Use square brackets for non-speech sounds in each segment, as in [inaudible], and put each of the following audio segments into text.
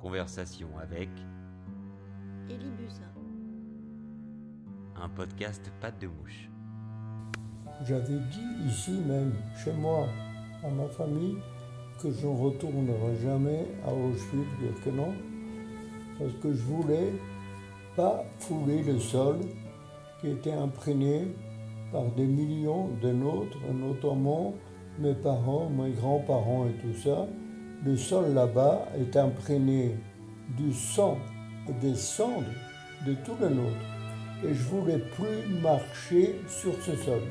Conversation avec Élie Buzyn. un podcast Pâte de mouche. J'avais dit ici même, chez moi, à ma famille, que je ne retournerai jamais à Auschwitz-Birkenau parce que je voulais pas fouler le sol qui était imprégné par des millions de nôtres, notamment mes parents, mes grands-parents et tout ça. Le sol là-bas est imprégné du sang et des cendres de tout le nôtre. Et je voulais plus marcher sur ce sol.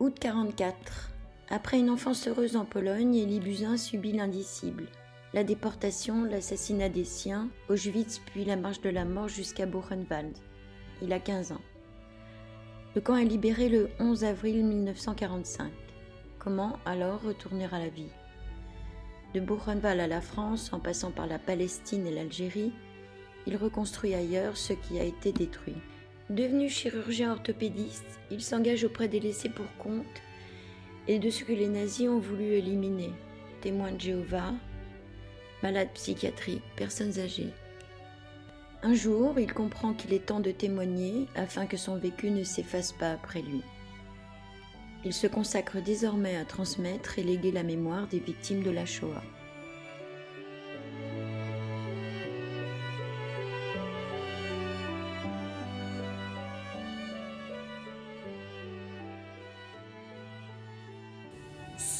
Août 44. Après une enfance heureuse en Pologne, Buzyn subit l'indicible. La déportation, l'assassinat des siens, Auschwitz puis la marche de la mort jusqu'à Buchenwald. Il a 15 ans. Le camp est libéré le 11 avril 1945. Comment alors retourner à la vie? De Buchenwald à la France, en passant par la Palestine et l'Algérie, il reconstruit ailleurs ce qui a été détruit. Devenu chirurgien orthopédiste, il s'engage auprès des laissés pour compte et de ce que les nazis ont voulu éliminer témoins de Jéhovah, malades psychiatriques, personnes âgées. Un jour, il comprend qu'il est temps de témoigner afin que son vécu ne s'efface pas après lui. Il se consacre désormais à transmettre et léguer la mémoire des victimes de la Shoah.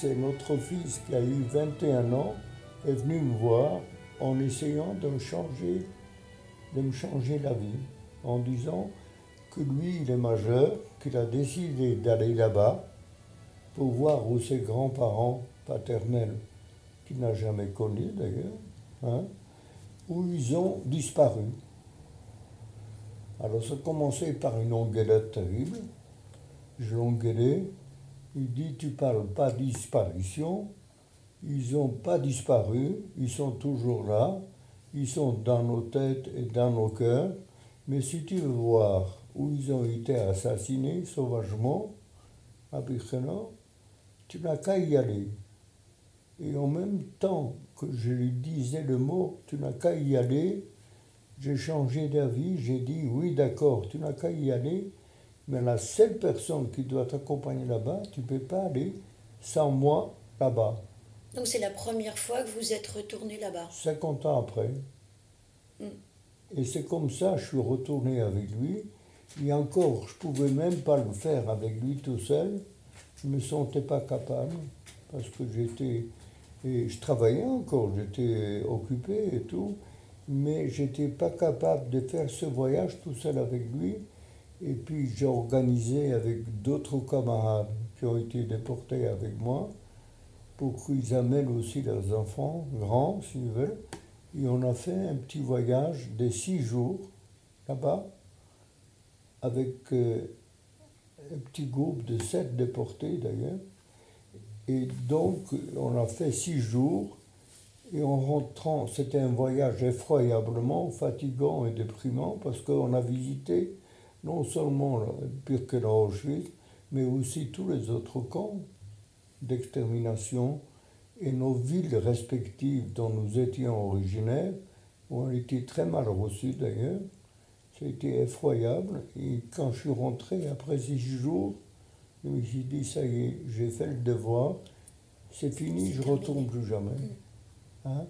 c'est notre fils qui a eu 21 ans est venu me voir en essayant de me changer, de me changer la vie, en disant que lui, il est majeur, qu'il a décidé d'aller là-bas pour voir où ses grands-parents paternels, qu'il n'a jamais connus d'ailleurs, hein, où ils ont disparu. Alors ça a commencé par une engueulade terrible. Je l'engueulais, il dit Tu parles pas disparition. Ils n'ont pas disparu, ils sont toujours là, ils sont dans nos têtes et dans nos cœurs. Mais si tu veux voir où ils ont été assassinés sauvagement, à tu n'as qu'à y aller. Et en même temps que je lui disais le mot Tu n'as qu'à y aller, j'ai changé d'avis, j'ai dit Oui, d'accord, tu n'as qu'à y aller. Mais la seule personne qui doit t'accompagner là-bas, tu ne peux pas aller sans moi là-bas. Donc c'est la première fois que vous êtes retourné là-bas 50 ans après. Mm. Et c'est comme ça que je suis retourné avec lui. Et encore, je ne pouvais même pas le faire avec lui tout seul. Je ne me sentais pas capable parce que j'étais. Et je travaillais encore, j'étais occupé et tout. Mais j'étais pas capable de faire ce voyage tout seul avec lui. Et puis j'ai organisé avec d'autres camarades qui ont été déportés avec moi pour qu'ils amènent aussi leurs enfants, grands s'ils veulent. Et on a fait un petit voyage de six jours là-bas avec euh, un petit groupe de sept déportés d'ailleurs. Et donc on a fait six jours et en rentrant, c'était un voyage effroyablement fatigant et déprimant parce qu'on a visité non seulement Birkenau Auschwitz, mais aussi tous les autres camps d'extermination et nos villes respectives dont nous étions originaires, où on était très mal reçus d'ailleurs. C'était effroyable. Et quand je suis rentré après six jours, je me suis dit, ça y est, j'ai fait le devoir, c'est fini, je ne retourne plus jamais. Hein?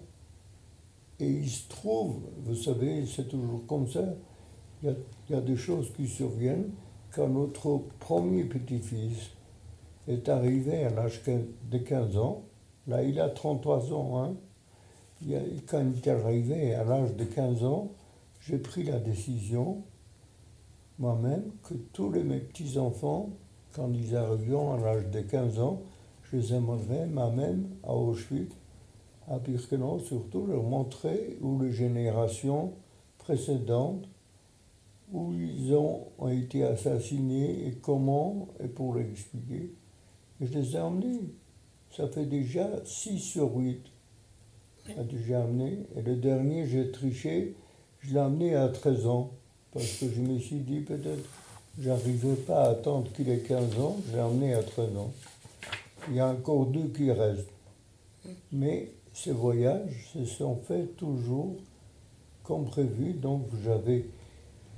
Et il se trouve, vous savez, c'est toujours comme ça, il y, a, il y a des choses qui surviennent quand notre premier petit-fils est arrivé à l'âge de 15 ans. Là, il a 33 ans. Hein. Quand il est arrivé à l'âge de 15 ans, j'ai pris la décision, moi-même, que tous les, mes petits-enfants, quand ils arriveront à l'âge de 15 ans, je les aimerais moi-même à Auschwitz, à Birkenau surtout, leur montrer où les générations précédentes où ils ont, ont été assassinés et comment, et pour l'expliquer. Je les ai emmenés. Ça fait déjà 6 sur 8 a déjà amené. Et le dernier, j'ai triché, je l'ai amené à 13 ans. Parce que je me suis dit, peut-être, j'arrivais pas à attendre qu'il ait 15 ans, je l'ai amené à 13 ans. Il y a encore deux qui restent. Mais ces voyages se sont faits toujours comme prévu. Donc j'avais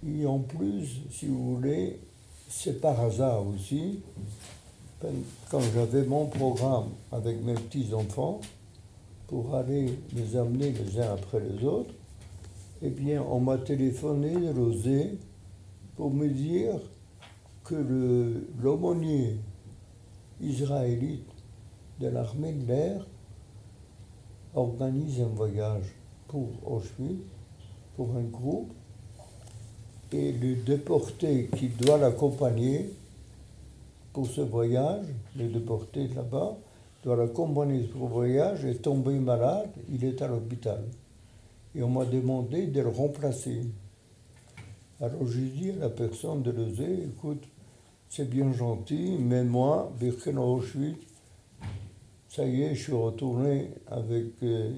et en plus, si vous voulez, c'est par hasard aussi, quand j'avais mon programme avec mes petits-enfants, pour aller les amener les uns après les autres, eh bien, on m'a téléphoné de Rosé pour me dire que l'aumônier israélite de l'armée de l'air organise un voyage pour Auschwitz, pour un groupe, et le déporté qui doit l'accompagner pour ce voyage, le déporté là-bas, doit l'accompagner pour ce voyage, est tombé malade, il est à l'hôpital. Et on m'a demandé de le remplacer. Alors j'ai dit à la personne de l'oser, écoute, c'est bien gentil, mais moi, Birkenau Auschwitz, ça y est, je suis retourné avec, euh,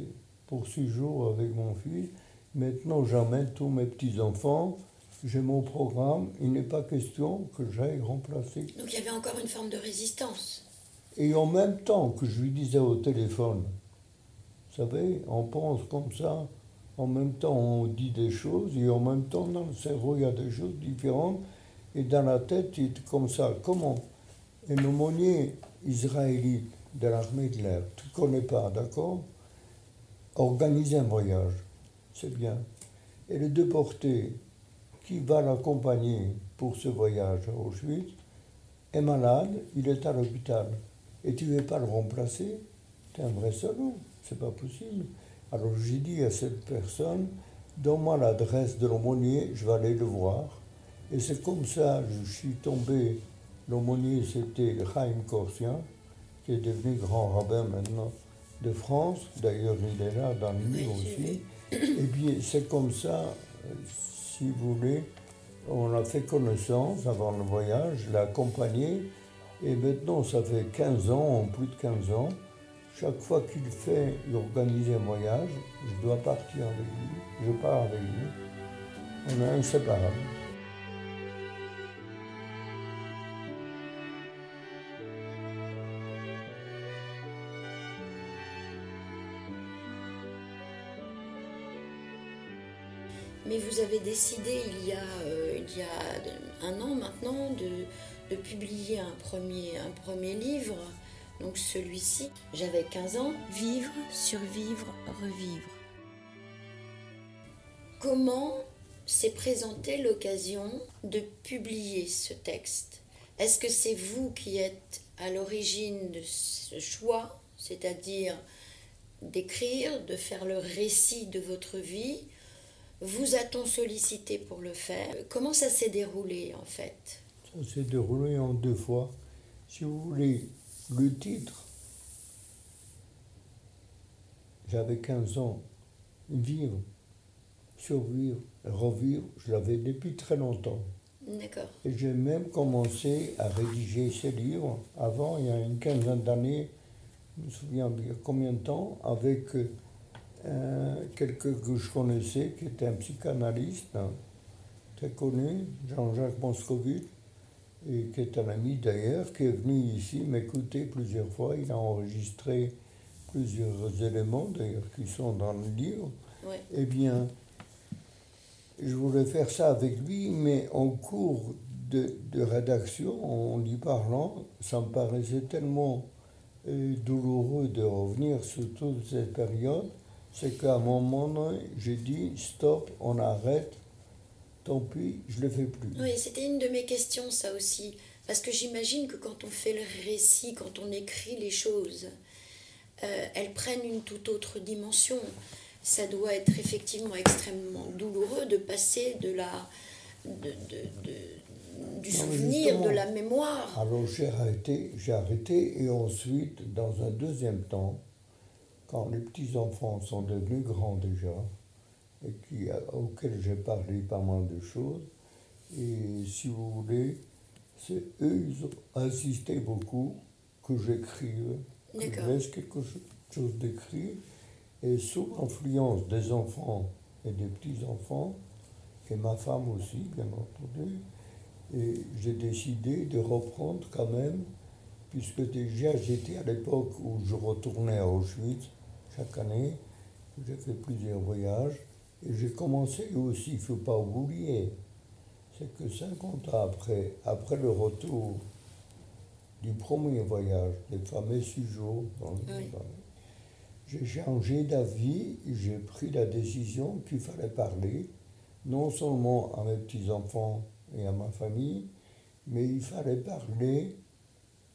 pour six jours avec mon fils. Maintenant, j'emmène tous mes petits-enfants j'ai mon programme, il n'est pas question que j'aille remplacer. Donc il y avait encore une forme de résistance. Et en même temps que je lui disais au téléphone, vous savez, on pense comme ça, en même temps on dit des choses, et en même temps dans le cerveau il y a des choses différentes, et dans la tête il est comme ça. Comment un aumônier israélite de l'armée de l'air, tu ne connais pas, d'accord? Organiser un voyage, c'est bien. Et le déporté, qui va l'accompagner pour ce voyage à Auschwitz est malade, il est à l'hôpital. Et tu ne veux pas le remplacer? Tu es un vrai salaud, c'est pas possible. Alors j'ai dit à cette personne, donne-moi l'adresse de l'aumônier, je vais aller le voir. Et c'est comme ça, je suis tombé, l'aumônier c'était Chaim Korsian, qui est devenu grand rabbin maintenant de France, d'ailleurs il est là dans le mur aussi. Et bien c'est comme ça, si voulez, on a fait connaissance avant le voyage, l'ai accompagné, et maintenant ça fait 15 ans, plus de 15 ans, chaque fois qu'il fait organiser un voyage, je dois partir avec lui, je pars avec lui, on est inséparables. Mais vous avez décidé il y a, euh, il y a un an maintenant de, de, publier un premier, un premier livre, donc celui-ci. J'avais 15 ans, Vivre, survivre, revivre. Comment s'est présentée l'occasion de publier ce texte? Est-ce que c'est vous qui êtes à l'origine de ce choix, c'est-à-dire d'écrire, de faire le récit de votre vie? Vous a-t-on sollicité pour le faire? Comment ça s'est déroulé en fait? Ça s'est déroulé en deux fois. Si vous voulez, le titre, j'avais 15 ans, vivre, survivre, revivre, je l'avais depuis très longtemps. D'accord. Et j'ai même commencé à rédiger ces livres avant, il y a une quinzaine d'années, je me souviens bien combien de temps, avec euh, quelqu'un que je connaissais, qui était un psychanalyste hein, très connu, Jean-Jacques Moscovitch, et qui est un ami d'ailleurs, qui est venu ici m'écouter plusieurs fois. Il a enregistré plusieurs éléments d'ailleurs qui sont dans le livre. Eh bien, je voulais faire ça avec lui, mais en cours de, de rédaction, en y parlant, ça me paraissait tellement euh, douloureux de revenir sur toute cette période c'est qu'à un moment donné, j'ai dit stop, on arrête, tant pis, je ne le fais plus. Oui, c'était une de mes questions, ça aussi. Parce que j'imagine que quand on fait le récit, quand on écrit les choses, euh, elles prennent une toute autre dimension. Ça doit être effectivement extrêmement douloureux de passer de la, de, de, du souvenir, de la mémoire. Alors j'ai arrêté, j'ai arrêté et ensuite, dans un deuxième temps, quand les petits-enfants sont devenus grands déjà, et qui, auxquels j'ai parlé pas mal de choses, et si vous voulez, c'est eux, ils ont insisté beaucoup que j'écrive, que je laisse quelque chose d'écrit, et sous l'influence des enfants et des petits-enfants, et ma femme aussi, bien entendu, et j'ai décidé de reprendre quand même puisque déjà j'étais à l'époque où je retournais à Auschwitz chaque année, j'ai fait plusieurs voyages, et j'ai commencé aussi, il ne faut pas oublier, c'est que 50 ans après, après le retour du premier voyage, des fameux le Oui. j'ai changé d'avis, j'ai pris la décision qu'il fallait parler, non seulement à mes petits-enfants et à ma famille, mais il fallait parler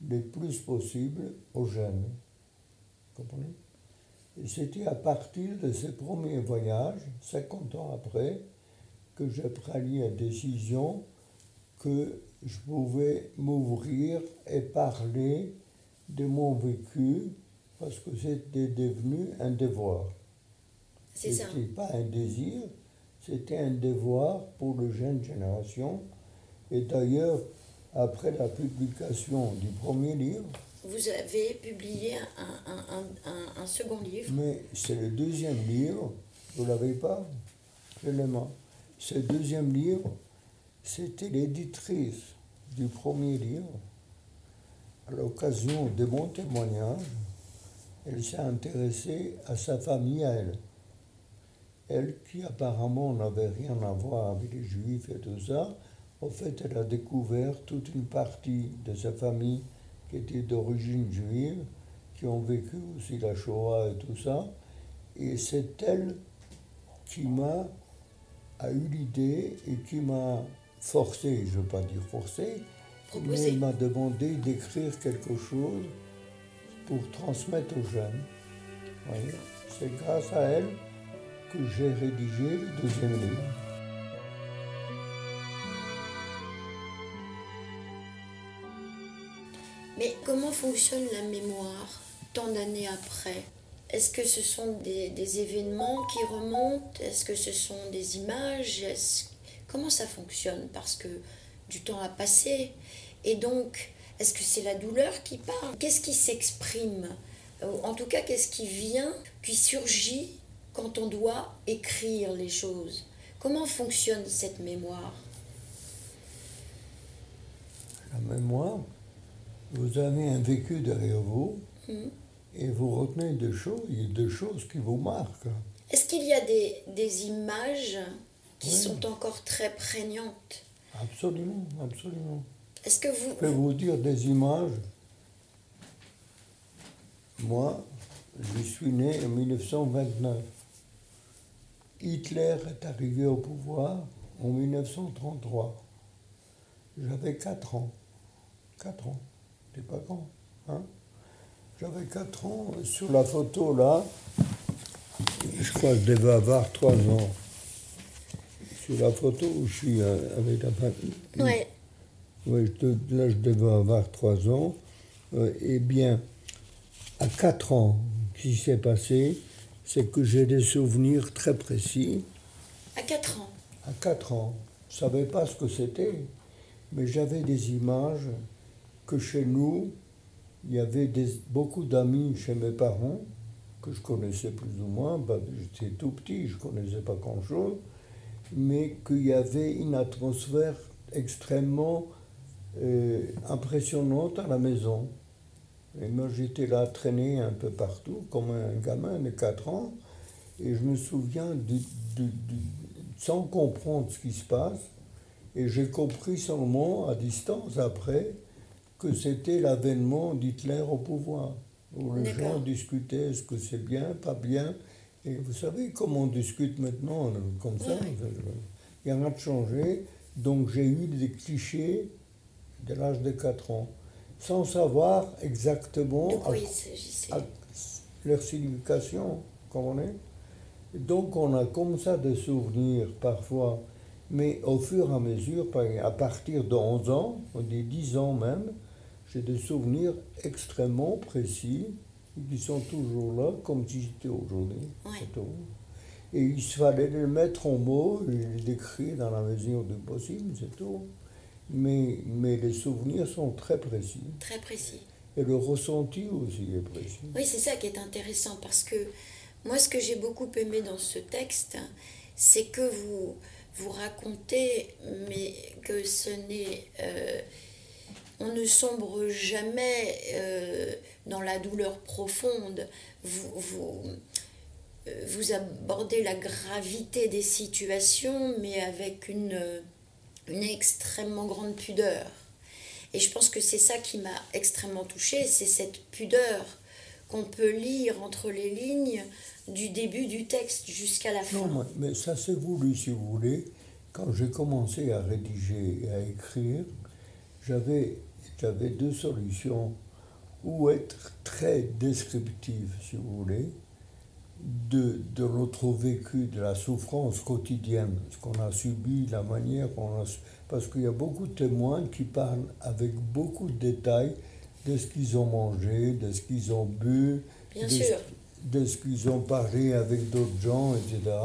le plus possible aux jeunes. Vous comprenez? C'était à partir de ce premier voyage, 50 ans après, que j'ai pris la décision que je pouvais m'ouvrir et parler de mon vécu parce que c'était devenu un devoir. C'est ça. C'était pas un désir, c'était un devoir pour la jeune génération. Et d'ailleurs, après la publication du premier livre, Vous avez publié un, un- un- second livre. mais c'est le deuxième livre, vous l'avez pas? Moi. Ce deuxième livre, c'était l'éditrice du premier livre. À l'occasion de mon témoignage, elle s'est intéressée à sa famille à elle. Elle qui apparemment n'avait rien à voir avec les juifs et tout ça, en fait, elle a découvert toute une partie de sa famille qui était d'origine juive, qui ont vécu aussi la Shoah et tout ça. Et c'est elle qui m'a a eu l'idée et qui m'a forcé, je ne veux pas dire forcé, mais Proposé. elle m'a demandé d'écrire quelque chose pour transmettre aux jeunes. C'est grâce à elle que j'ai rédigé le deuxième livre. Mais comment fonctionne la mémoire tant d'années après? Est-ce que ce sont des, événements qui remontent? Est-ce que ce sont des images? Comment ça fonctionne? Parce que du temps a passé. Et donc, est-ce que c'est la douleur qui parle? Qu'est-ce qui s'exprime? En tout cas, qu'est-ce qui vient, qui surgit quand on doit écrire les choses? Comment fonctionne cette mémoire? La mémoire, vous avez un vécu derrière vous Mhm. et vous retenez des choses, des choses qui vous marquent. Est-ce qu'il y a des, des images qui Oui. sont encore très prégnantes? Absolument, absolument. Est-ce que vous... Je peux vous dire des images. Moi, je suis né en 1929. Hitler est arrivé au pouvoir en 1933. J'avais 4 ans. 4 ans. Pas grand. Hein J'avais 4 ans. Sur la photo là, je crois que je devais avoir 3 ans. Sur la photo où je suis euh, avec la famille. Ouais. Oui, te- là, je devais avoir 3 ans. Euh, eh bien, à 4 ans, ce qui s'est passé, c'est que j'ai des souvenirs très précis. À 4 ans. À 4 ans, je ne savais pas ce que c'était, mais j'avais des images que chez nous, il y avait beaucoup d'amis chez mes parents, que je connaissais plus ou moins, bah, j'étais tout petit, je ne connaissais pas grand-chose, mais qu'il y avait une atmosphère extrêmement euh, impressionnante à la maison. Et moi, j'étais là, traîné un peu partout, comme un gamin de 4 ans, et je me souviens, sans comprendre ce qui se passe, et j'ai compris seulement à distance après que c'était l'avènement d'Hitler au pouvoir, où les gens discutaient est-ce que c'est bien, pas bien. Et vous savez comment on discute maintenant, euh, comme ça, il n'y a rien de changé. Donc j'ai eu des clichés de l'âge de 4 ans, sans savoir exactement De à quoi il s'agissait. à leur signification, comprenez. Donc on a comme ça des souvenirs parfois, mais au fur et à mesure, à partir de 11 ans, des 10 ans même, j'ai des souvenirs extrêmement précis qui sont toujours là comme si c'était aujourd'hui. Et il fallait les mettre en mots et les décrire dans la mesure du possible, c'est tout. Mais, mais les souvenirs sont très précis. Très précis. Et le ressenti aussi est précis. Oui, c'est ça qui est intéressant parce que moi, ce que j'ai beaucoup aimé dans ce texte, c'est que vous, vous racontez, mais que ce n'est. euh, on ne sombre jamais euh, dans la douleur profonde. Vous, vous, euh, vous, abordez la gravité des situations, mais avec une, une extrêmement grande pudeur. Et je pense que c'est ça qui m'a extrêmement touchée, c'est cette pudeur qu'on peut lire entre les lignes du début du texte jusqu'à la fin. Non, mais ça c'est voulu, si vous voulez. Quand j'ai commencé à rédiger et à écrire, j'avais, j'avais deux solutions. Ou être très descriptif, si vous voulez, de, de notre vécu, de la souffrance quotidienne, ce qu'on a subi, la manière qu'on a... Parce qu'il y a beaucoup de témoins qui parlent avec beaucoup de détails de ce qu'ils ont mangé, de ce qu'ils ont bu, Bien de, sûr. de ce qu'ils ont parlé avec d'autres gens, etc.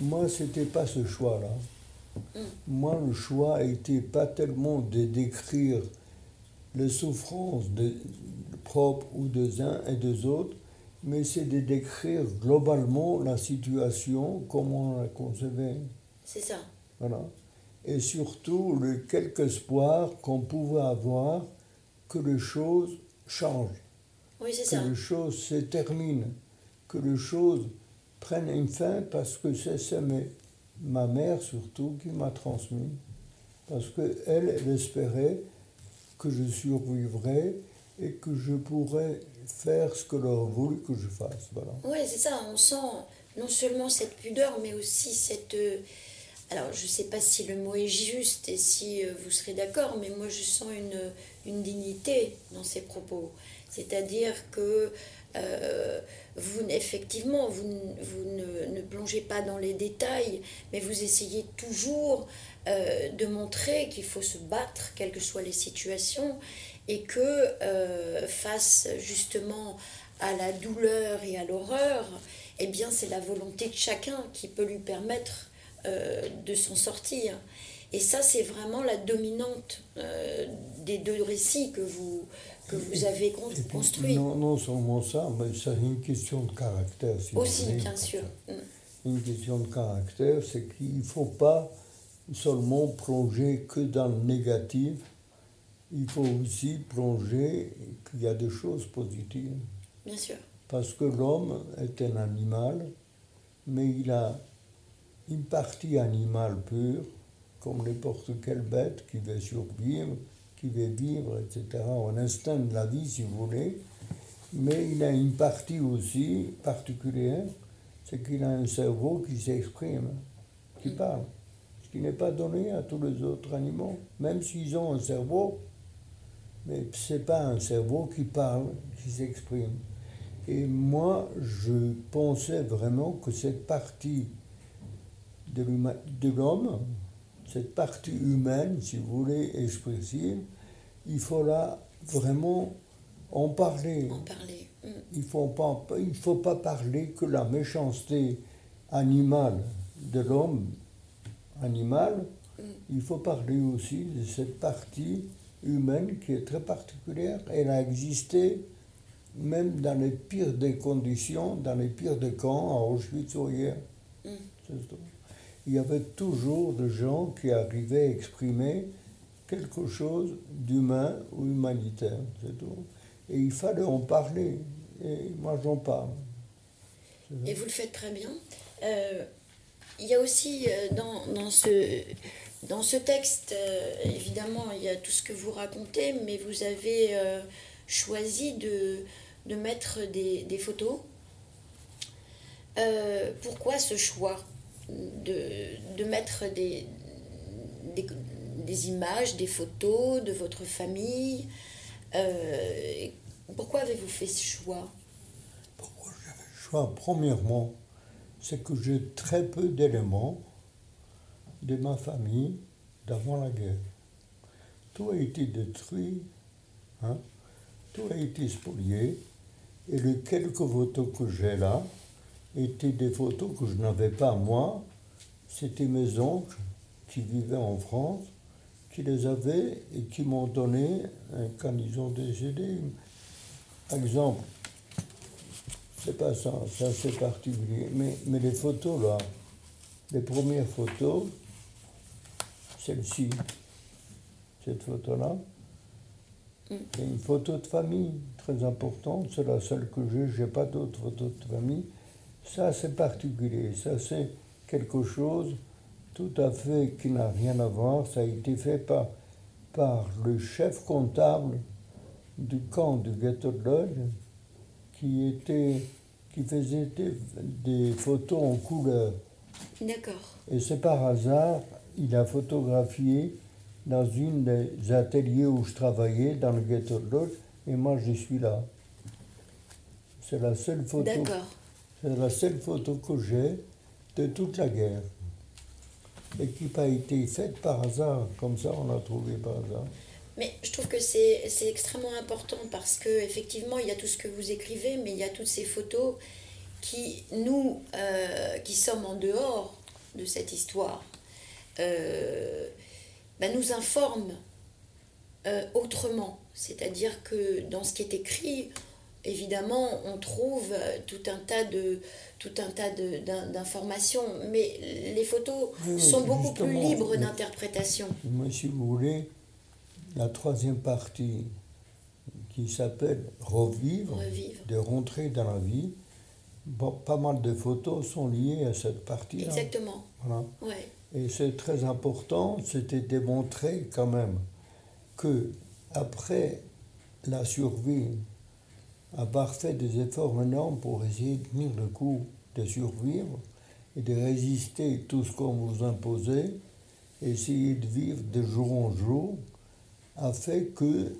Moi, c'était pas ce choix-là. Mm. Moi, le choix n'était pas tellement de décrire les souffrances de, propres ou des uns et des autres, mais c'est de décrire globalement la situation, comment on la concevait. C'est ça. Voilà. Et surtout, le quelque espoir qu'on pouvait avoir que les choses changent, Oui, c'est que ça. les choses se terminent, que les choses prennent une fin, parce que c'est ma mère surtout qui m'a transmis. Parce qu'elle, elle espérait que je survivrais et que je pourrais faire ce qu'elle aurait voulu que je fasse. Voilà. Oui, c'est ça. On sent non seulement cette pudeur, mais aussi cette. euh, Alors, je ne sais pas si le mot est juste et si euh, vous serez d'accord, mais moi, je sens une, une dignité dans ces propos. C'est-à-dire que euh, vous, effectivement, vous, vous ne, plongez pas dans les détails, mais vous essayez toujours euh, de montrer qu'il faut se battre, quelles que soient les situations, et que euh, face justement à la douleur et à l'horreur, eh bien c'est la volonté de chacun qui peut lui permettre euh, de s'en sortir. Et ça, c'est vraiment la dominante des deux récits que vous, que vous avez con- Et puis, construits. Non, non seulement ça, mais c'est une question de caractère. Si Aussi, bien sûr. Mm. Une question de caractère, c'est qu'il ne faut pas seulement plonger que dans le négatif, il faut aussi plonger qu'il y a des choses positives. Bien sûr. Parce que l'homme est un animal, mais il a une partie animale pure, comme n'importe quelle bête qui veut survivre, qui veut vivre, etc. Un instinct de la vie, si vous voulez. Mais il a une partie aussi particulière, c'est qu'il a un cerveau qui s'exprime, qui parle. Ce qui n'est pas donné à tous les autres animaux, même s'ils ont un cerveau. Mais ce n'est pas un cerveau qui parle, qui s'exprime. Et moi, je pensais vraiment que cette partie de l'homme, cette partie humaine, si vous voulez, expressive, il faut là vraiment en parler. En parler. Mm. Il ne faut, pas, il faut pas parler que la méchanceté animale de l'homme animal, il faut parler aussi de cette partie humaine qui est très particulière. Elle a existé même dans les pires des conditions, dans les pires des camps, à Auschwitz ou ailleurs. Mm. Il y avait toujours des gens qui arrivaient à exprimer quelque chose d'humain ou humanitaire, c'est tout. Et il fallait en parler. Et moi, j'en parle. Et vous le faites très bien. Euh, il y a aussi euh, dans, dans, ce, dans ce texte, euh, évidemment, il y a tout ce que vous racontez, mais vous avez choisi de, de mettre des, des photos. Pourquoi ce choix? De, de mettre des, des, images, des photos de votre famille. Euh, Pourquoi avez-vous fait ce choix? Pourquoi j'ai fait le choix? Premièrement, c'est que j'ai très peu d'éléments de ma famille d'avant la guerre. Tout a été détruit, hein, tout a été spolié, et les quelques photos que j'ai là étaient des photos que je n'avais pas moi, c'était mes oncles qui vivaient en France, qui les avaient et qui m'ont donné quand ils ont décédé. Par exemple, c'est pas ça, ça c'est particulier. Mais, mais les photos là, les premières photos, celle-ci, cette photo-là, Mm. Et une photo de famille, très importante, c'est la seule que j'ai, je n'ai pas d'autres photos de famille. Ça, c'est particulier, ça, c'est quelque chose tout à fait qui n'a rien à voir. Ça a été fait par, par le chef comptable du camp du ghetto de Lodge, qui, était, qui faisait des, photos en couleur. D'accord. Et c'est par hasard, il a photographié dans une des ateliers où je travaillais, dans le ghetto de Lodge, et moi je suis là. C'est la seule photo. C'est la seule photo que j'ai de toute la guerre. Et qui n'a pas été faite par hasard, comme ça on l'a trouvé par hasard. Mais je trouve que c'est extrêmement important parce que effectivement il y a tout ce que vous écrivez, mais il y a toutes ces photos qui, nous, euh, qui sommes en dehors de cette histoire, euh, bah, nous informent euh, autrement. C'est-à-dire que dans ce qui est écrit, évidemment, on trouve tout un tas de tout un tas d'informations, mais les photos sont beaucoup plus libres d'interprétation. Moi, si vous voulez, la troisième partie qui s'appelle Revivre, de rentrer dans la vie, pas mal de photos sont liées à cette partie-là. Exactement. Voilà. Et c'est très important, c'était démontré quand même que après la survie, avoir fait des efforts énormes pour essayer de tenir le coup, de survivre et de résister à tout ce qu'on vous imposait, essayer de vivre de jour en jour, a fait que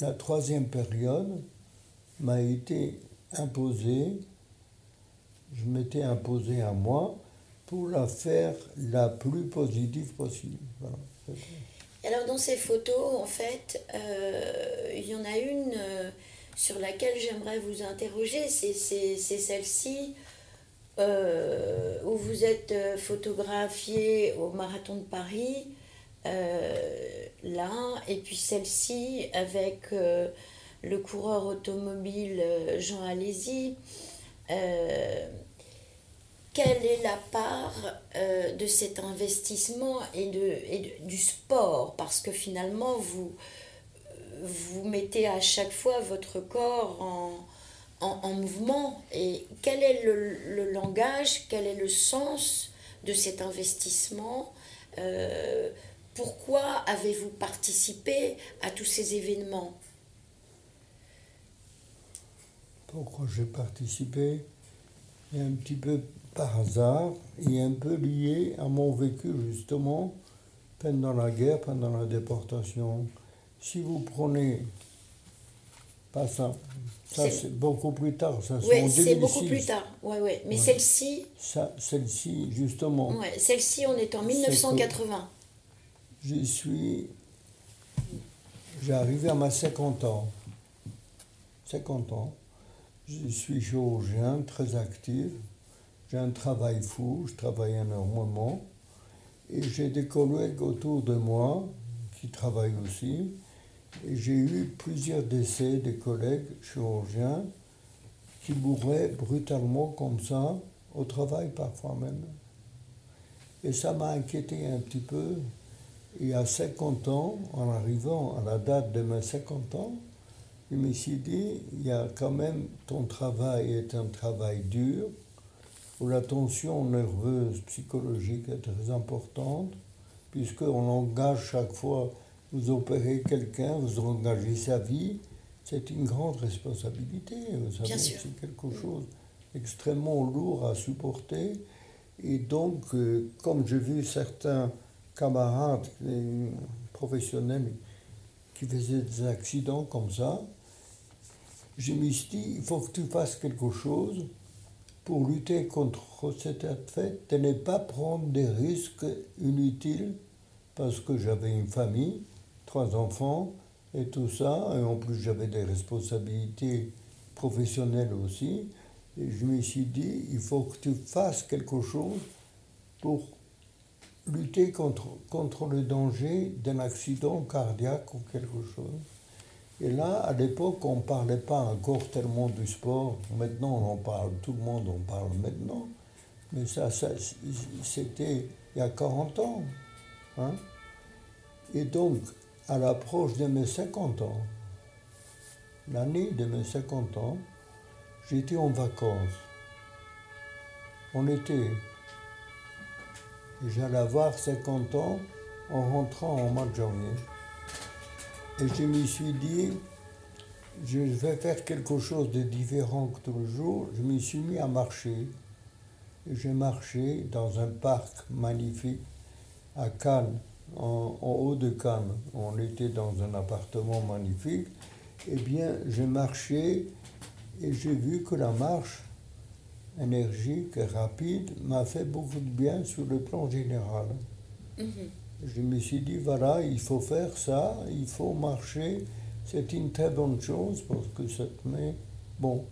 la troisième période m'a été imposée, je m'étais imposé à moi pour la faire la plus positive possible. Alors dans ces photos, en fait, euh, il y en a une euh, sur laquelle j'aimerais vous interroger, c'est celle-ci. Euh, où vous êtes photographié au Marathon de Paris euh, là, et puis celle-ci avec euh, le coureur automobile euh, Jean Alési. quelle est la part de cet investissement et, du sport? Parce que finalement, vous, vous mettez à chaque fois votre corps en, en, mouvement. Et quel est le, langage, quel est le sens de cet investissement pourquoi avez-vous participé à tous ces événements? Pourquoi j'ai participé? Et un petit peu par hasard et un peu lié à mon vécu justement pendant la guerre, pendant la déportation. Si vous prenez pas ça, ça c'est beaucoup plus tard, ça Oui, c'est beaucoup plus tard, ouais, ouais. mais celle-ci... Celle-ci, justement... Ouais, celle-ci, on est en 1980 je suis. J'ai arrivé à ma 50 ans. 50 ans. Je suis chirurgien, très actif. J'ai un travail fou, je travaille énormément. Et j'ai des collègues autour de moi qui travaillent aussi. J'ai eu plusieurs décès de collègues chirurgiens qui mouraient brutalement comme ça, au travail parfois même. Et ça m'a inquiété un petit peu. Et à 50 ans, en arrivant à la date de mes 50 ans, je me suis dit, il y a quand même, ton travail est un travail dur, où la tension nerveuse, psychologique est très importante, puisqu'on engage chaque fois, vous opérez quelqu'un, vous engagez sa vie, c'est une grande responsabilité, vous savez, c'est quelque chose d'extrêmement lourd à supporter. Et donc, euh, comme j'ai vu certains camarades professionnels qui faisaient des accidents comme ça, je me suis dit, il faut que tu fasses quelque chose pour lutter contre cet fait de ne pas prendre des risques inutiles, parce que j'avais une famille, trois enfants et tout ça, et en plus j'avais des responsabilités professionnelles aussi, et je me suis dit, il faut que tu fasses quelque chose pour lutter contre, contre le danger d'un accident cardiaque ou quelque chose. Et là, à l'époque, on ne parlait pas encore tellement du sport. Maintenant, on en parle, tout le monde en parle maintenant. Mais ça, ça c'était il y a 40 ans. Hein. Et donc, à l'approche de mes 50 ans, l'année de mes 50 ans, j'étais en vacances. On était. J'allais avoir 50 ans en rentrant en mois. Et je me suis dit, je vais faire quelque chose de différent que tous. Je me suis mis à marcher. J'ai marché dans un parc magnifique à Cannes, en, en, haut de Cannes. On était dans un appartement magnifique. Eh bien, j'ai marché et j'ai vu que la marche énergique et rapide m'a fait beaucoup de bien sur le plan général. Mm -hmm. Je me suis dit, voilà, il faut faire ça, il faut marcher. C'est une très bonne chose parce que ça te met... Bon.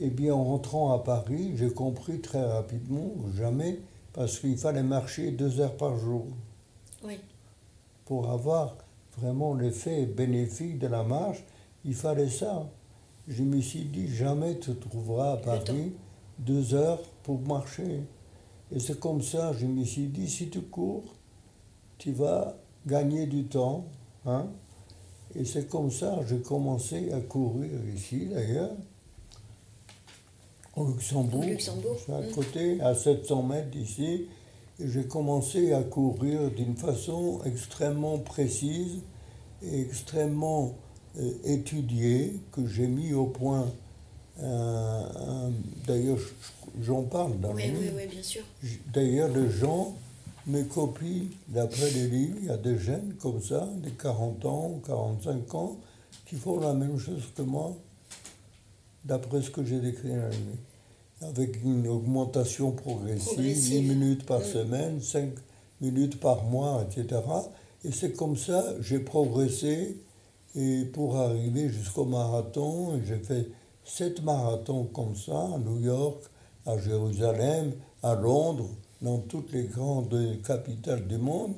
Eh bien, en rentrant à Paris, j'ai compris très rapidement, jamais, parce qu'il fallait marcher deux heures par jour. Oui. Pour avoir vraiment l'effet bénéfique de la marche, il fallait ça. Je me suis dit, jamais tu trouveras à Paris deux heures pour marcher. Et c'est comme ça, je me suis dit, si tu cours, tu vas gagner du temps. Hein? Et c'est comme ça, j'ai commencé à courir ici d'ailleurs, au Luxembourg. Au Luxembourg. à côté, à 700 mètres d'ici. J'ai commencé à courir d'une façon extrêmement précise et extrêmement euh, étudiée, que j'ai mis au point. un- un- D'ailleurs, j'en parle dans Oui, le oui, oui, bien sûr. D'ailleurs, les gens me copient d'après les livres. Il y a des jeunes comme ça, de 40 ans ou 45 ans, qui font la même chose que moi, d'après ce que j'ai décrit dans le livre. Avec une augmentation progressive, Progressive. 10 minutes par semaine, 5 minutes par mois, etc. Et c'est comme ça j'ai progressé et pour arriver jusqu'au marathon, j'ai fait sept marathons comme ça, à New York, à Jérusalem, à Londres, dans toutes les grandes capitales du monde.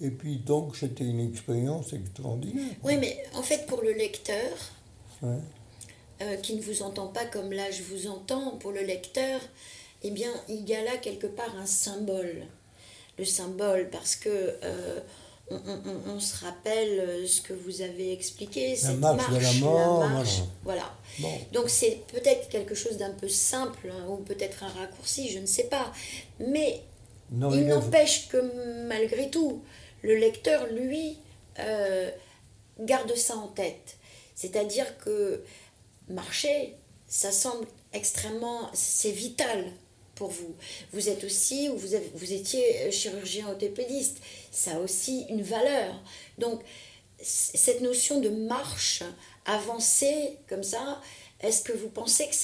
Et puis donc c'était une expérience extraordinaire. Oui, mais en fait, pour le lecteur, Ouais. Euh, qui ne vous entend pas comme là je vous entends, pour le lecteur, eh bien, il y a là quelque part un symbole. Le symbole, parce que euh, on, on- on- se rappelle euh, ce que vous avez expliqué, cette marche de la mort, marche, voilà. Bon. Donc c'est peut-être quelque chose d'un peu simple, hein, ou peut-être un raccourci, je ne sais pas. Mais Non, il n'empêche que malgré tout, le lecteur, lui, euh, garde ça en tête. C'est-à-dire que marcher, ça semble extrêmement, c'est vital pour vous. Vous êtes aussi, ou vous, vous étiez chirurgien orthopédiste, ça a aussi une valeur. Donc, cette notion de marche, avancer comme ça, est-ce que vous pensez que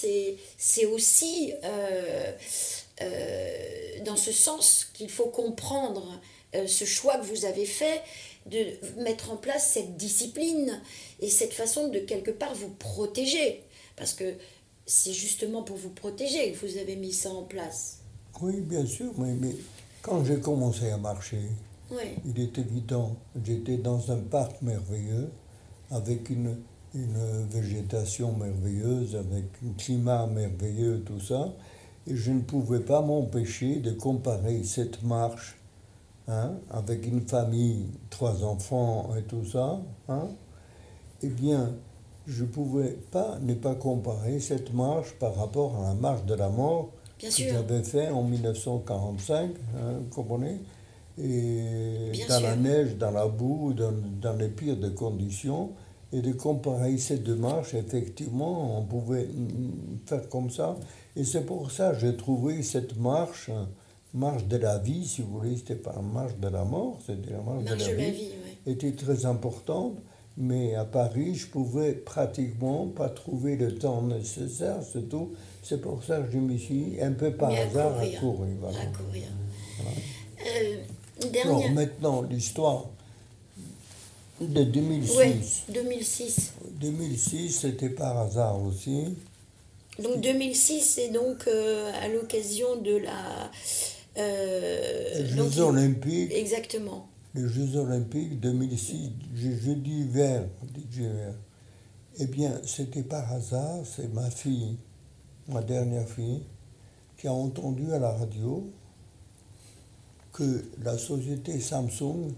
c'est, aussi euh, euh, dans ce sens qu'il faut comprendre euh, ce choix que vous avez fait de mettre en place cette discipline et cette façon de quelque part vous protéger Parce que c'est justement pour vous protéger que vous avez mis ça en place. Oui, bien sûr, mais, mais quand j'ai commencé à marcher, Oui, il est évident, j'étais dans un parc merveilleux, avec une, une végétation merveilleuse, avec un climat merveilleux, tout ça, et je ne pouvais pas m'empêcher de comparer cette marche hein, avec une famille, trois enfants et tout ça, hein, eh bien, je ne pouvais pas ne pas comparer cette marche par rapport à la marche de la mort bien que j'avais fait en 1945, hein, vous comprenez? Et Bien dans sûr. la neige, dans la boue, dans, dans les pires des conditions, et de comparer ces deux marches, effectivement, on pouvait mm, faire comme ça. Et c'est pour ça que j'ai trouvé cette marche, marche de la vie, si vous voulez, c'était pas la marche de la mort, c'était la marche, Marche de la vie, vie, oui. était très importante. Mais à Paris, je pouvais pratiquement pas trouver le temps nécessaire, c'est tout. C'est pour ça que je me suis un peu par à hasard courir. à courir. voilà. À courir. Euh, une Alors dernière. maintenant, l'histoire de 2006. Oui, 2006. 2006, c'était par hasard aussi. Donc 2006, c'est donc euh, à l'occasion de la... euh, Les Jeux Olympiques, Exactement. les Jeux Olympiques 2006, je, je dis hiver, je dis hiver. Eh bien, c'était par hasard, c'est ma fille, ma dernière fille, qui a entendu à la radio que la société Samsung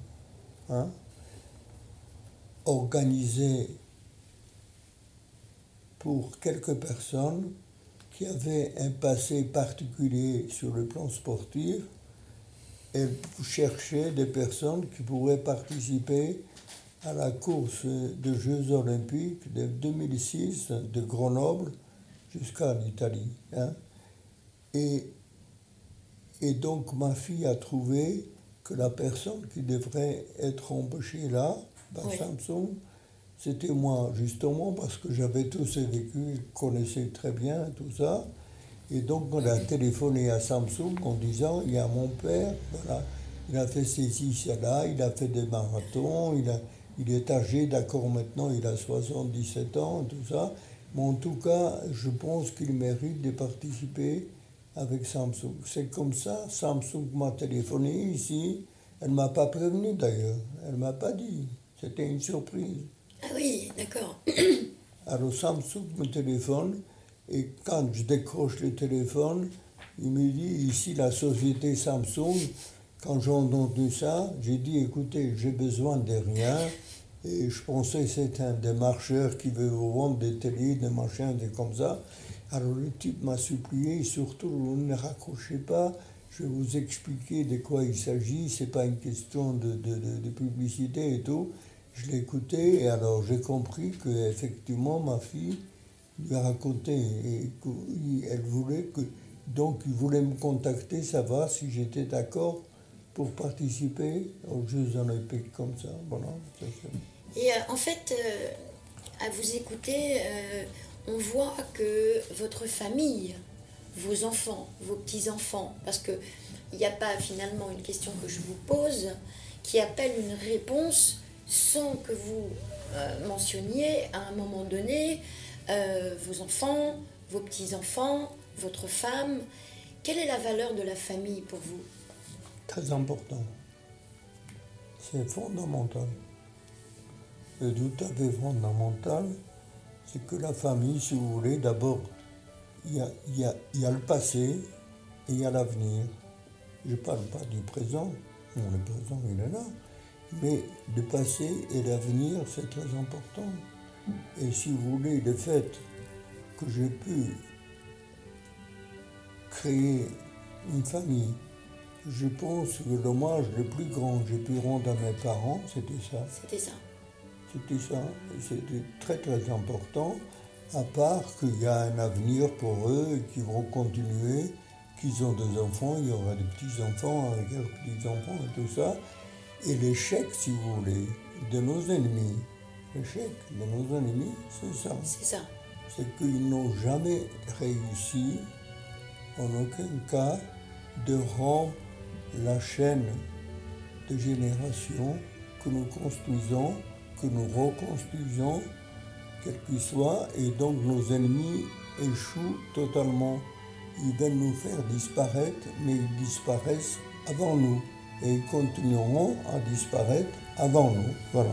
hein, organisait pour quelques personnes qui avaient un passé particulier sur le plan sportif. Elle cherchait des personnes qui pourraient participer à la course de Jeux olympiques de 2006 de Grenoble jusqu'à l'Italie. Hein. Et, et donc ma fille a trouvé que la personne qui devrait être embauchée là, par Samsung, c'était moi, justement, parce que j'avais tous ces vécus, connaissais très bien tout ça. Et donc, on a téléphoné à Samsung en disant il y a mon père, voilà, il a fait ceci, cela, il a fait des marathons, il, a, il est âgé, d'accord, maintenant, il a 77 ans, tout ça. Mais en tout cas, je pense qu'il mérite de participer avec Samsung. C'est comme ça, Samsung m'a téléphoné ici. Elle ne m'a pas prévenu d'ailleurs, elle ne m'a pas dit. C'était une surprise. Ah oui, d'accord. [clears throat] Alors Samsung me téléphone et quand je décroche le téléphone, il me dit ici la société Samsung. Quand j'ai entendu ça, j'ai dit écoutez, j'ai besoin de rien. Et je pensais que c'était un démarcheur qui veut vous vendre des télés, des machins, des comme ça. Alors le type m'a supplié, surtout ne raccrochez pas, je vais vous expliquer de quoi il s'agit, c'est pas une question de, de, publicité et tout. Je l'ai écouté et alors j'ai compris que effectivement ma fille lui a raconté et qu'elle voulait que donc il voulait me contacter, savoir si j'étais d'accord pour participer aux Jeux olympiques comme ça. Voilà, et euh, en fait, euh, à vous écouter, euh, on voit que votre famille, vos enfants, vos petits-enfants, parce qu'il n'y a pas finalement une question que je vous pose qui appelle une réponse sans que vous mentionniez à un moment donné vos enfants, vos petits-enfants, votre femme. Quelle est la valeur de la famille pour vous? Très important. C'est fondamental le tout à fait fondamental, c'est que la famille, si vous voulez, d'abord, il y a, le passé et il y a l'avenir. Je ne parle pas du présent, le présent il est là, mais le passé et l'avenir, c'est très important. Et si vous voulez, le fait que j'ai pu créer une famille, je pense que l'hommage le plus grand que j'ai pu rendre à mes parents, c'était ça. C'était ça. C'était ça. C'était très très important, à part qu'il y a un avenir pour eux et qu'ils vont continuer, qu'ils ont des enfants, il y aura des petits-enfants avec leurs petits-enfants et tout ça. Et l'échec, si vous voulez, de nos ennemis, l'échec de nos ennemis, c'est ça. C'est ça. C'est qu'ils n'ont jamais réussi, en aucun cas, de rendre la chaîne de génération que nous construisons que nous reconstruisons, quel qu'il soit, et donc nos ennemis échouent totalement. Ils veulent nous faire disparaître, mais ils disparaissent avant nous, et continueront à disparaître avant nous. Voilà.